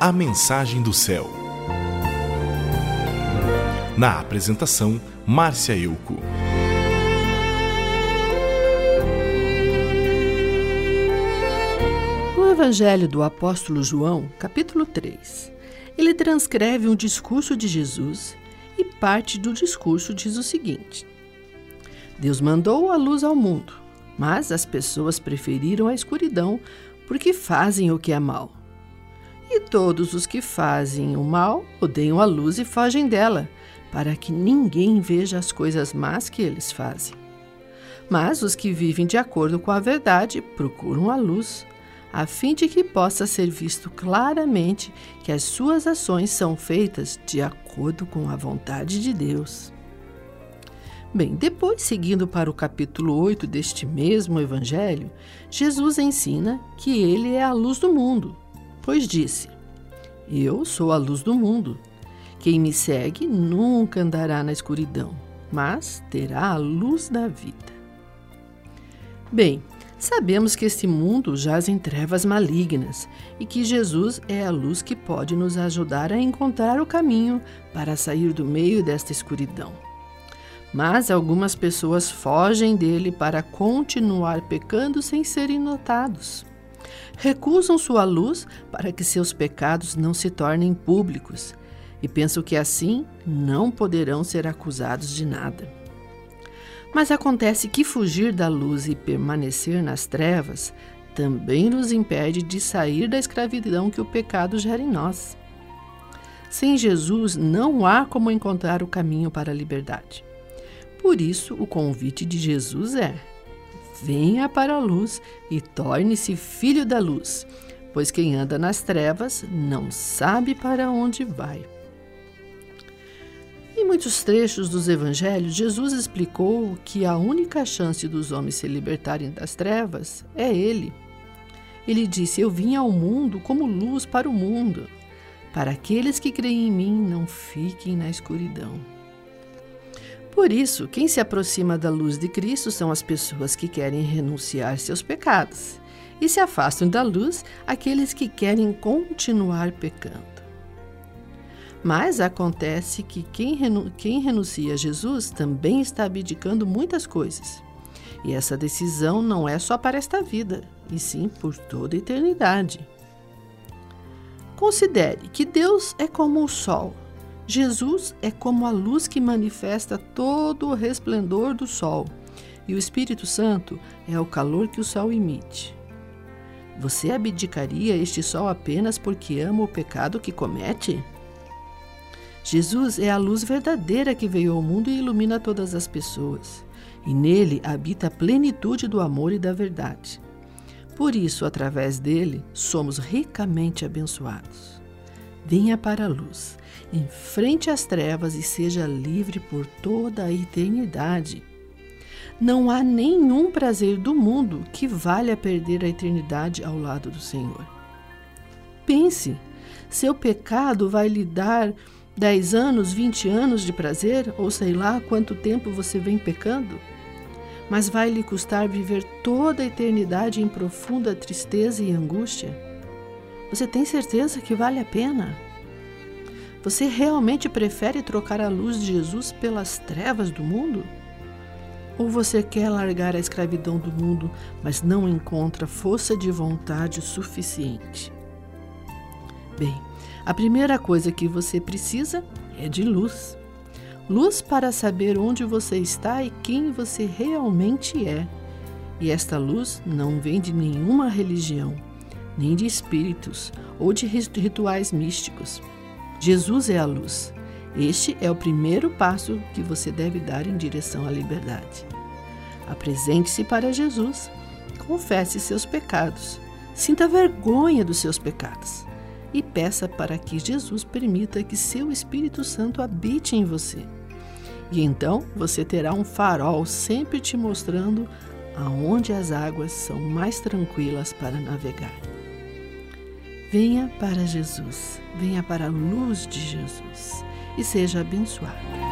A Mensagem do Céu. Na apresentação, Márcia Euco. No Evangelho do Apóstolo João, capítulo 3, ele transcreve um discurso de Jesus e parte do discurso diz o seguinte: Deus mandou a luz ao mundo, mas as pessoas preferiram a escuridão porque fazem o que é mal. E todos os que fazem o mal odeiam a luz e fogem dela, para que ninguém veja as coisas más que eles fazem. Mas os que vivem de acordo com a verdade procuram a luz, a fim de que possa ser visto claramente que as suas ações são feitas de acordo com a vontade de Deus. Bem, depois, seguindo para o capítulo 8 deste mesmo Evangelho, Jesus ensina que ele é a luz do mundo, pois disse: Eu sou a luz do mundo. Quem me segue nunca andará na escuridão, mas terá a luz da vida. Bem, Sabemos que este mundo jaz em trevas malignas e que Jesus é a luz que pode nos ajudar a encontrar o caminho para sair do meio desta escuridão. Mas algumas pessoas fogem dele para continuar pecando sem serem notados. Recusam sua luz para que seus pecados não se tornem públicos e pensam que assim não poderão ser acusados de nada. Mas acontece que fugir da luz e permanecer nas trevas também nos impede de sair da escravidão que o pecado gera em nós. Sem Jesus não há como encontrar o caminho para a liberdade. Por isso, o convite de Jesus é: venha para a luz e torne-se filho da luz, pois quem anda nas trevas não sabe para onde vai. Em muitos trechos dos evangelhos, Jesus explicou que a única chance dos homens se libertarem das trevas é Ele. Ele disse: Eu vim ao mundo como luz para o mundo, para aqueles que creem em mim não fiquem na escuridão. Por isso, quem se aproxima da luz de Cristo são as pessoas que querem renunciar seus pecados, e se afastam da luz aqueles que querem continuar pecando. Mas acontece que quem, renu quem renuncia a Jesus também está abdicando muitas coisas. E essa decisão não é só para esta vida, e sim por toda a eternidade. Considere que Deus é como o sol. Jesus é como a luz que manifesta todo o resplendor do sol, e o Espírito Santo é o calor que o sol emite. Você abdicaria este sol apenas porque ama o pecado que comete? Jesus é a luz verdadeira que veio ao mundo e ilumina todas as pessoas. E nele habita a plenitude do amor e da verdade. Por isso, através dele, somos ricamente abençoados. Venha para a luz, enfrente as trevas e seja livre por toda a eternidade. Não há nenhum prazer do mundo que valha perder a eternidade ao lado do Senhor. Pense, seu pecado vai lhe dar 10 anos, 20 anos de prazer, ou sei lá quanto tempo você vem pecando? Mas vai lhe custar viver toda a eternidade em profunda tristeza e angústia? Você tem certeza que vale a pena? Você realmente prefere trocar a luz de Jesus pelas trevas do mundo? Ou você quer largar a escravidão do mundo, mas não encontra força de vontade suficiente? Bem, a primeira coisa que você precisa é de luz. Luz para saber onde você está e quem você realmente é. E esta luz não vem de nenhuma religião, nem de espíritos ou de rituais místicos. Jesus é a luz. Este é o primeiro passo que você deve dar em direção à liberdade. Apresente-se para Jesus, confesse seus pecados, sinta vergonha dos seus pecados e peça para que Jesus permita que seu Espírito Santo habite em você. E então você terá um farol sempre te mostrando aonde as águas são mais tranquilas para navegar. Venha para Jesus, venha para a luz de Jesus e seja abençoado.